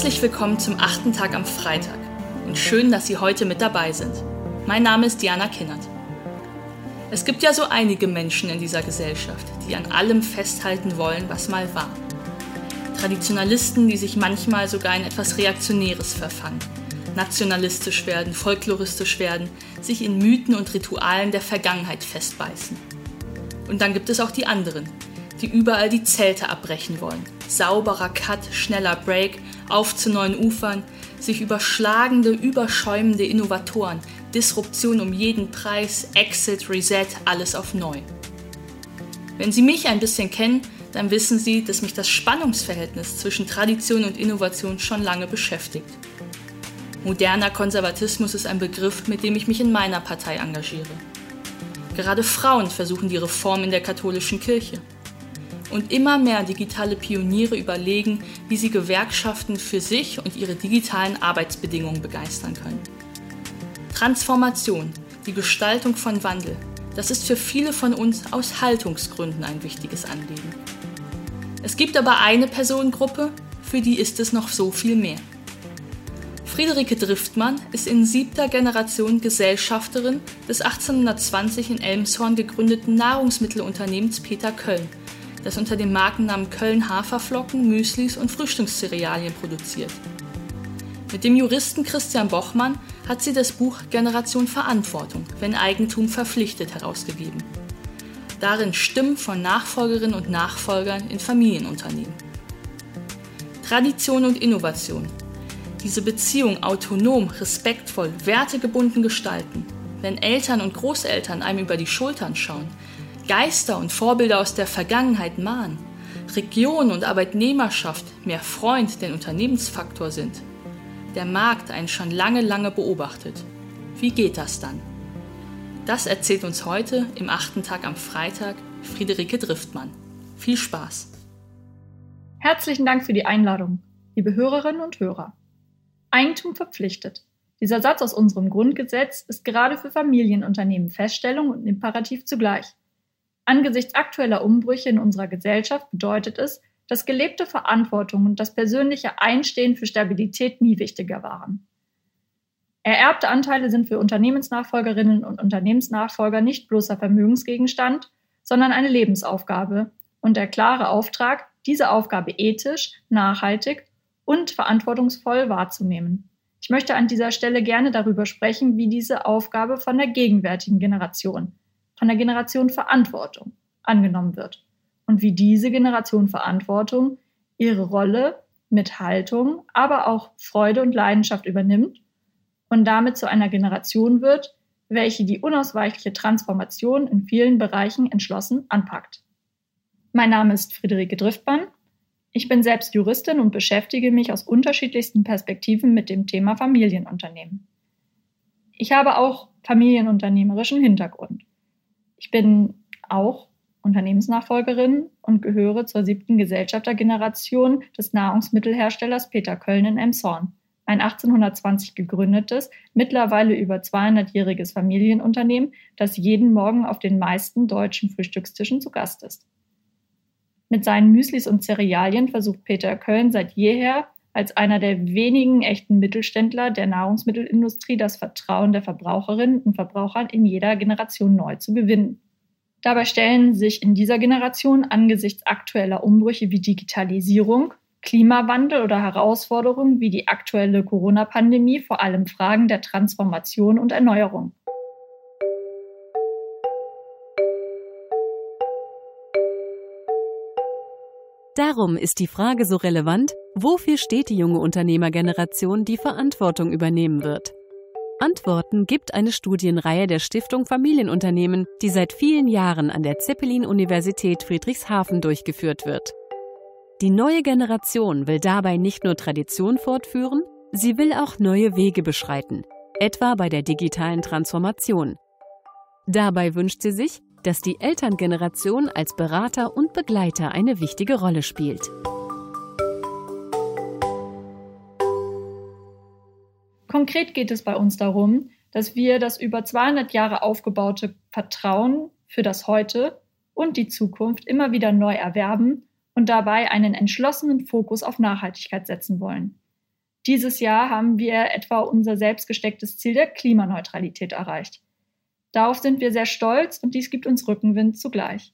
Herzlich willkommen zum achten Tag am Freitag und schön, dass Sie heute mit dabei sind. Mein Name ist Diana Kinnert. Es gibt ja so einige Menschen in dieser Gesellschaft, die an allem festhalten wollen, was mal war. Traditionalisten, die sich manchmal sogar in etwas Reaktionäres verfangen, nationalistisch werden, folkloristisch werden, sich in Mythen und Ritualen der Vergangenheit festbeißen. Und dann gibt es auch die anderen, die überall die Zelte abbrechen wollen. Sauberer Cut, schneller Break, auf zu neuen Ufern, sich überschlagende, überschäumende Innovatoren, Disruption um jeden Preis, Exit, Reset, alles auf neu. Wenn Sie mich ein bisschen kennen, dann wissen Sie, dass mich das Spannungsverhältnis zwischen Tradition und Innovation schon lange beschäftigt. Moderner Konservatismus ist ein Begriff, mit dem ich mich in meiner Partei engagiere. Gerade Frauen versuchen die Reform in der katholischen Kirche. Und immer mehr digitale Pioniere überlegen, wie sie Gewerkschaften für sich und ihre digitalen Arbeitsbedingungen begeistern können. Transformation, die Gestaltung von Wandel, das ist für viele von uns aus Haltungsgründen ein wichtiges Anliegen. Es gibt aber eine Personengruppe, für die ist es noch so viel mehr. Friederike Driftmann ist in siebter Generation Gesellschafterin des 1820 in Elmshorn gegründeten Nahrungsmittelunternehmens Peter Köln das unter dem Markennamen Köln Haferflocken, Müslis und Frühstückscerealien produziert. Mit dem Juristen Christian Bochmann hat sie das Buch Generation Verantwortung, wenn Eigentum verpflichtet herausgegeben. Darin Stimmen von Nachfolgerinnen und Nachfolgern in Familienunternehmen. Tradition und Innovation. Diese Beziehung autonom, respektvoll, wertegebunden gestalten. Wenn Eltern und Großeltern einem über die Schultern schauen, Geister und Vorbilder aus der Vergangenheit mahnen, Region und Arbeitnehmerschaft mehr Freund denn Unternehmensfaktor sind, der Markt einen schon lange, lange beobachtet. Wie geht das dann? Das erzählt uns heute im achten Tag am Freitag Friederike Driftmann. Viel Spaß! Herzlichen Dank für die Einladung, liebe Hörerinnen und Hörer. Eigentum verpflichtet. Dieser Satz aus unserem Grundgesetz ist gerade für Familienunternehmen Feststellung und Imperativ zugleich. Angesichts aktueller Umbrüche in unserer Gesellschaft bedeutet es, dass gelebte Verantwortung und das persönliche Einstehen für Stabilität nie wichtiger waren. Ererbte Anteile sind für Unternehmensnachfolgerinnen und Unternehmensnachfolger nicht bloßer Vermögensgegenstand, sondern eine Lebensaufgabe und der klare Auftrag, diese Aufgabe ethisch, nachhaltig und verantwortungsvoll wahrzunehmen. Ich möchte an dieser Stelle gerne darüber sprechen, wie diese Aufgabe von der gegenwärtigen Generation, von der Generation Verantwortung angenommen wird und wie diese Generation Verantwortung ihre Rolle mit Haltung, aber auch Freude und Leidenschaft übernimmt und damit zu einer Generation wird, welche die unausweichliche Transformation in vielen Bereichen entschlossen anpackt. Mein Name ist Friederike Driftmann. Ich bin selbst Juristin und beschäftige mich aus unterschiedlichsten Perspektiven mit dem Thema Familienunternehmen. Ich habe auch familienunternehmerischen Hintergrund. Ich bin auch Unternehmensnachfolgerin und gehöre zur siebten Gesellschaftergeneration des Nahrungsmittelherstellers Peter Köln in Emshorn, ein 1820 gegründetes, mittlerweile über 200-jähriges Familienunternehmen, das jeden Morgen auf den meisten deutschen Frühstückstischen zu Gast ist. Mit seinen Müslis und Cerealien versucht Peter Köln seit jeher als einer der wenigen echten Mittelständler der Nahrungsmittelindustrie das Vertrauen der Verbraucherinnen und Verbraucher in jeder Generation neu zu gewinnen. Dabei stellen sich in dieser Generation angesichts aktueller Umbrüche wie Digitalisierung, Klimawandel oder Herausforderungen wie die aktuelle Corona-Pandemie vor allem Fragen der Transformation und Erneuerung. Darum ist die Frage so relevant, wofür steht die junge Unternehmergeneration, die Verantwortung übernehmen wird? Antworten gibt eine Studienreihe der Stiftung Familienunternehmen, die seit vielen Jahren an der Zeppelin-Universität Friedrichshafen durchgeführt wird. Die neue Generation will dabei nicht nur Tradition fortführen, sie will auch neue Wege beschreiten, etwa bei der digitalen Transformation. Dabei wünscht sie sich, dass die Elterngeneration als Berater und Begleiter eine wichtige Rolle spielt. Konkret geht es bei uns darum, dass wir das über 200 Jahre aufgebaute Vertrauen für das Heute und die Zukunft immer wieder neu erwerben und dabei einen entschlossenen Fokus auf Nachhaltigkeit setzen wollen. Dieses Jahr haben wir etwa unser selbst gestecktes Ziel der Klimaneutralität erreicht. Darauf sind wir sehr stolz und dies gibt uns Rückenwind zugleich.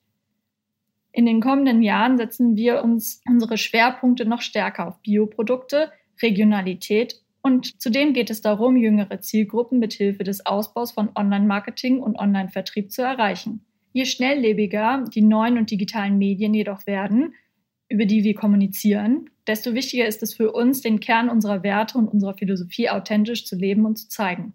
In den kommenden Jahren setzen wir uns unsere Schwerpunkte noch stärker auf Bioprodukte, Regionalität und zudem geht es darum, jüngere Zielgruppen mit Hilfe des Ausbaus von Online-Marketing und Online-Vertrieb zu erreichen. Je schnelllebiger die neuen und digitalen Medien jedoch werden, über die wir kommunizieren, desto wichtiger ist es für uns, den Kern unserer Werte und unserer Philosophie authentisch zu leben und zu zeigen.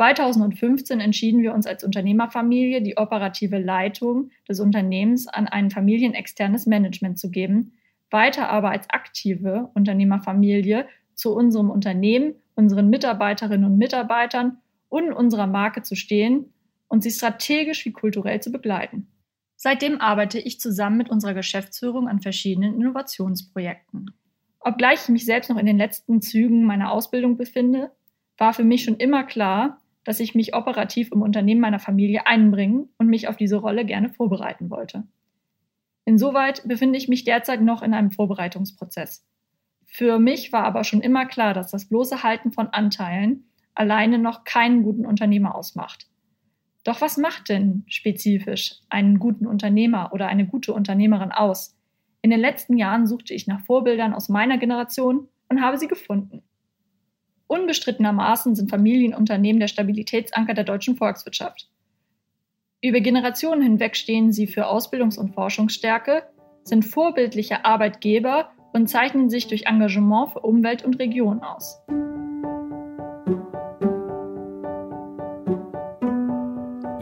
2015 entschieden wir uns als Unternehmerfamilie, die operative Leitung des Unternehmens an ein familienexternes Management zu geben, weiter aber als aktive Unternehmerfamilie zu unserem Unternehmen, unseren Mitarbeiterinnen und Mitarbeitern und unserer Marke zu stehen und sie strategisch wie kulturell zu begleiten. Seitdem arbeite ich zusammen mit unserer Geschäftsführung an verschiedenen Innovationsprojekten. Obgleich ich mich selbst noch in den letzten Zügen meiner Ausbildung befinde, war für mich schon immer klar, dass ich mich operativ im Unternehmen meiner Familie einbringen und mich auf diese Rolle gerne vorbereiten wollte. Insoweit befinde ich mich derzeit noch in einem Vorbereitungsprozess. Für mich war aber schon immer klar, dass das bloße Halten von Anteilen alleine noch keinen guten Unternehmer ausmacht. Doch was macht denn spezifisch einen guten Unternehmer oder eine gute Unternehmerin aus? In den letzten Jahren suchte ich nach Vorbildern aus meiner Generation und habe sie gefunden. Unbestrittenermaßen sind Familienunternehmen der Stabilitätsanker der deutschen Volkswirtschaft. Über Generationen hinweg stehen sie für Ausbildungs- und Forschungsstärke, sind vorbildliche Arbeitgeber und zeichnen sich durch Engagement für Umwelt und Region aus.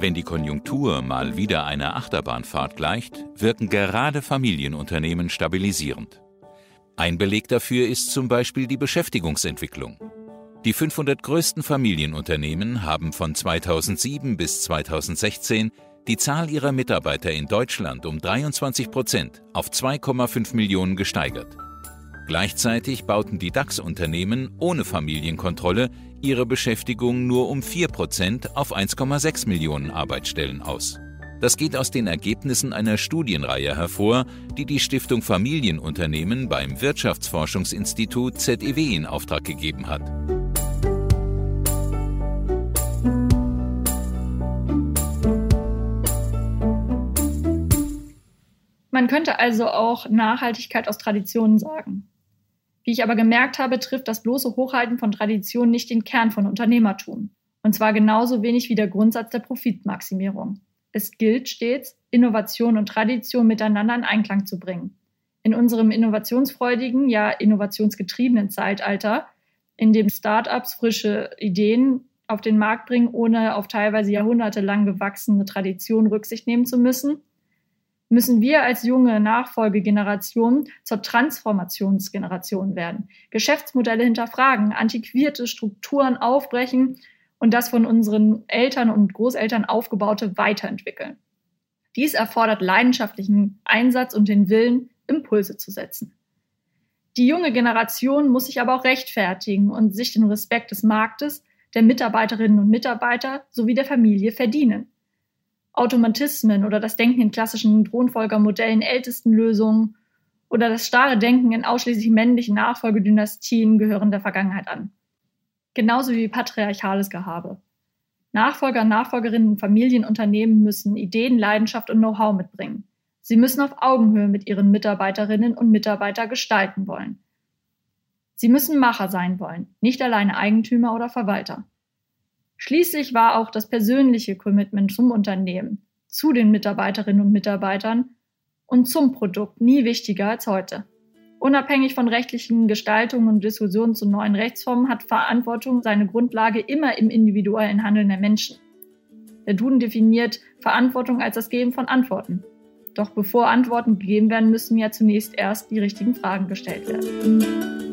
Wenn die Konjunktur mal wieder einer Achterbahnfahrt gleicht, wirken gerade Familienunternehmen stabilisierend. Ein Beleg dafür ist zum Beispiel die Beschäftigungsentwicklung. Die 500 größten Familienunternehmen haben von 2007 bis 2016 die Zahl ihrer Mitarbeiter in Deutschland um 23 Prozent auf 2,5 Millionen gesteigert. Gleichzeitig bauten die DAX-Unternehmen ohne Familienkontrolle ihre Beschäftigung nur um 4 Prozent auf 1,6 Millionen Arbeitsstellen aus. Das geht aus den Ergebnissen einer Studienreihe hervor, die die Stiftung Familienunternehmen beim Wirtschaftsforschungsinstitut ZEW in Auftrag gegeben hat. Man könnte also auch Nachhaltigkeit aus Traditionen sagen. Wie ich aber gemerkt habe, trifft das bloße Hochhalten von Traditionen nicht den Kern von Unternehmertum. Und zwar genauso wenig wie der Grundsatz der Profitmaximierung. Es gilt stets, Innovation und Tradition miteinander in Einklang zu bringen. In unserem innovationsfreudigen, ja innovationsgetriebenen Zeitalter, in dem Startups frische Ideen auf den Markt bringen, ohne auf teilweise jahrhundertelang gewachsene Traditionen Rücksicht nehmen zu müssen, müssen wir als junge Nachfolgegeneration zur Transformationsgeneration werden, Geschäftsmodelle hinterfragen, antiquierte Strukturen aufbrechen und das von unseren Eltern und Großeltern aufgebaute weiterentwickeln. Dies erfordert leidenschaftlichen Einsatz und den Willen, Impulse zu setzen. Die junge Generation muss sich aber auch rechtfertigen und sich den Respekt des Marktes, der Mitarbeiterinnen und Mitarbeiter sowie der Familie verdienen. Automatismen oder das Denken in klassischen Thronfolgermodellen, ältesten Lösungen oder das starre Denken in ausschließlich männlichen Nachfolgedynastien gehören der Vergangenheit an. Genauso wie patriarchales Gehabe. Nachfolger, Nachfolgerinnen und Familienunternehmen müssen Ideen, Leidenschaft und Know-how mitbringen. Sie müssen auf Augenhöhe mit ihren Mitarbeiterinnen und Mitarbeitern gestalten wollen. Sie müssen Macher sein wollen, nicht alleine Eigentümer oder Verwalter. Schließlich war auch das persönliche Commitment zum Unternehmen, zu den Mitarbeiterinnen und Mitarbeitern und zum Produkt nie wichtiger als heute. Unabhängig von rechtlichen Gestaltungen und Diskussionen zu neuen Rechtsformen hat Verantwortung seine Grundlage immer im individuellen Handeln der Menschen. Der Duden definiert Verantwortung als das Geben von Antworten. Doch bevor Antworten gegeben werden, müssen ja zunächst erst die richtigen Fragen gestellt werden.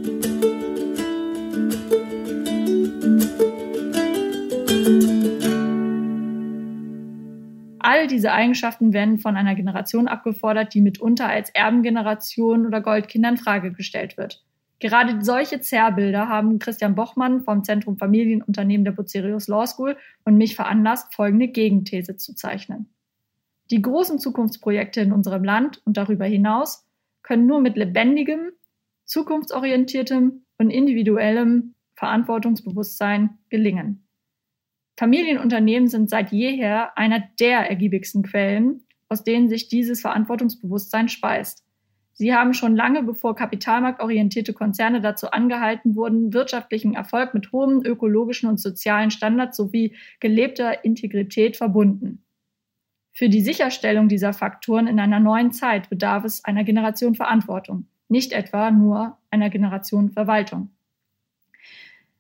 All diese Eigenschaften werden von einer Generation abgefordert, die mitunter als Erbengeneration oder Goldkinder in Frage gestellt wird. Gerade solche Zerrbilder haben Christian Bochmann vom Zentrum Familienunternehmen der Bucerius Law School und mich veranlasst, folgende Gegenthese zu zeichnen. Die großen Zukunftsprojekte in unserem Land und darüber hinaus können nur mit lebendigem, zukunftsorientiertem und individuellem Verantwortungsbewusstsein gelingen. Familienunternehmen sind seit jeher einer der ergiebigsten Quellen, aus denen sich dieses Verantwortungsbewusstsein speist. Sie haben schon lange bevor kapitalmarktorientierte Konzerne dazu angehalten wurden, wirtschaftlichen Erfolg mit hohem ökologischen und sozialen Standards sowie gelebter Integrität verbunden. Für die Sicherstellung dieser Faktoren in einer neuen Zeit bedarf es einer Generation Verantwortung, nicht etwa nur einer Generation Verwaltung.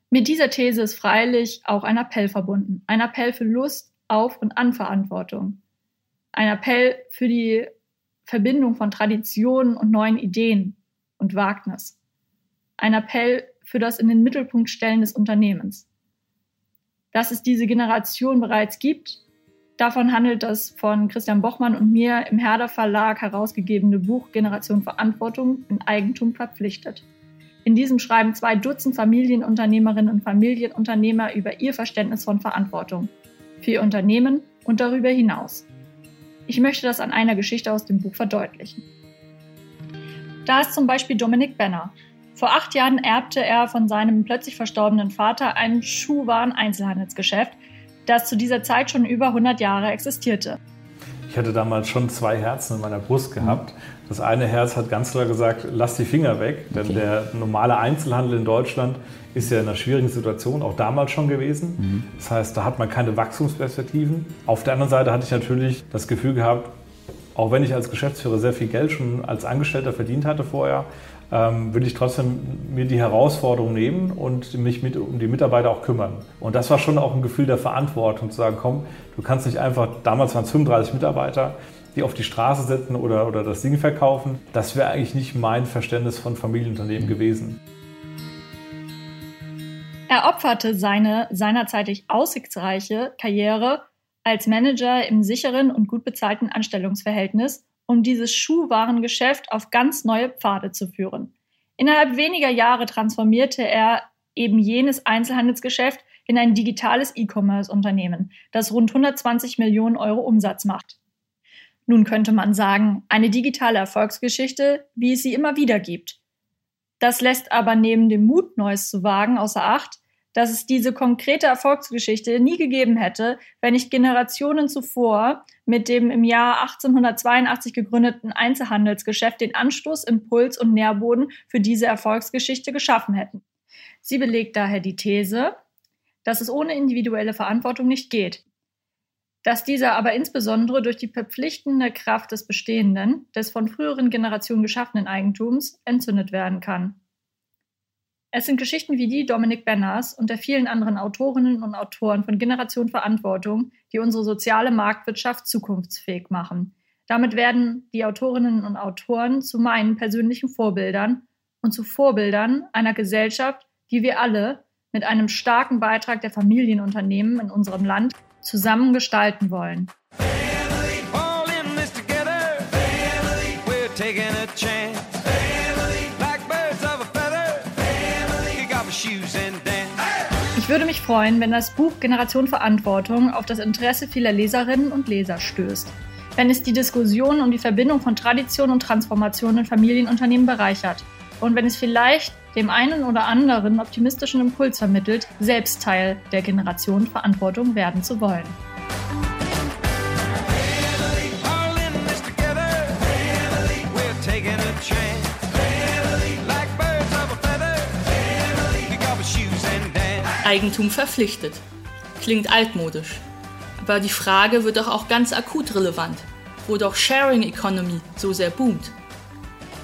Mit dieser These ist freilich auch ein Appell verbunden. Ein Appell für Lust auf und an Verantwortung. Ein Appell für die Verbindung von Traditionen und neuen Ideen und Wagnis. Ein Appell für das in den Mittelpunkt stellen des Unternehmens. Dass es diese Generation bereits gibt, davon handelt das von Christian Bochmann und mir im Herder Verlag herausgegebene Buch Generation Verantwortung in Eigentum verpflichtet. In diesem schreiben zwei Dutzend Familienunternehmerinnen und Familienunternehmer über ihr Verständnis von Verantwortung für ihr Unternehmen und darüber hinaus. Ich möchte das an einer Geschichte aus dem Buch verdeutlichen. Da ist zum Beispiel Dominik Benner. Vor acht Jahren erbte er von seinem plötzlich verstorbenen Vater ein Schuhwaren-Einzelhandelsgeschäft, das zu dieser Zeit schon über 100 Jahre existierte. Ich hatte damals schon zwei Herzen in meiner Brust gehabt. Das eine Herz hat ganz klar gesagt, lass die Finger weg, denn okay. der normale Einzelhandel in Deutschland ist ja in einer schwierigen Situation, auch damals schon gewesen. Mhm. Das heißt, da hat man keine Wachstumsperspektiven. Auf der anderen Seite hatte ich natürlich das Gefühl gehabt, auch wenn ich als Geschäftsführer sehr viel Geld schon als Angestellter verdient hatte vorher, ähm, will ich trotzdem mir die Herausforderung nehmen und mich mit, um die Mitarbeiter auch kümmern. Und das war schon auch ein Gefühl der Verantwortung, zu sagen, komm, du kannst nicht einfach, damals waren es 35 Mitarbeiter, die auf die Straße setzen oder, oder das Ding verkaufen. Das wäre eigentlich nicht mein Verständnis von Familienunternehmen gewesen. Er opferte seine seinerzeitig aussichtsreiche Karriere als Manager im sicheren und gut bezahlten Anstellungsverhältnis, um dieses Schuhwarengeschäft auf ganz neue Pfade zu führen. Innerhalb weniger Jahre transformierte er eben jenes Einzelhandelsgeschäft in ein digitales E-Commerce-Unternehmen, das rund 120 Millionen Euro Umsatz macht. Nun könnte man sagen, eine digitale Erfolgsgeschichte, wie es sie immer wieder gibt. Das lässt aber neben dem Mut, Neues zu wagen, außer Acht, dass es diese konkrete Erfolgsgeschichte nie gegeben hätte, wenn nicht Generationen zuvor mit dem im Jahr 1882 gegründeten Einzelhandelsgeschäft den Anstoß, Impuls und Nährboden für diese Erfolgsgeschichte geschaffen hätten. Sie belegt daher die These, dass es ohne individuelle Verantwortung nicht geht dass dieser aber insbesondere durch die verpflichtende Kraft des bestehenden, des von früheren Generationen geschaffenen Eigentums entzündet werden kann. Es sind Geschichten wie die Dominik Benners und der vielen anderen Autorinnen und Autoren von Generation Verantwortung, die unsere soziale Marktwirtschaft zukunftsfähig machen. Damit werden die Autorinnen und Autoren zu meinen persönlichen Vorbildern und zu Vorbildern einer Gesellschaft, die wir alle mit einem starken Beitrag der Familienunternehmen in unserem Land zusammen gestalten wollen. Ich würde mich freuen, wenn das Buch Generation Verantwortung auf das Interesse vieler Leserinnen und Leser stößt. Wenn es die Diskussion um die Verbindung von Tradition und Transformation in Familienunternehmen bereichert. Und wenn es vielleicht dem einen oder anderen optimistischen Impuls vermittelt, selbst Teil der Generation Verantwortung werden zu wollen. Eigentum verpflichtet. Klingt altmodisch. Aber die Frage wird doch auch ganz akut relevant, wo doch Sharing Economy so sehr boomt.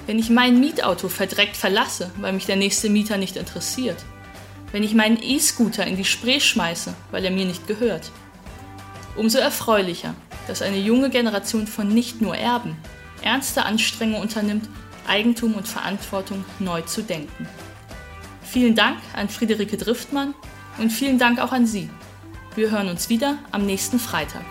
Wenn ich mein Mietauto verdreckt verlasse, weil mich der nächste Mieter nicht interessiert. Wenn ich meinen E-Scooter in die Spree schmeiße, weil er mir nicht gehört. Umso erfreulicher, dass eine junge Generation von nicht nur Erben ernste Anstrengungen unternimmt, Eigentum und Verantwortung neu zu denken. Vielen Dank an Friederike Driftmann und vielen Dank auch an Sie. Wir hören uns wieder am nächsten Freitag.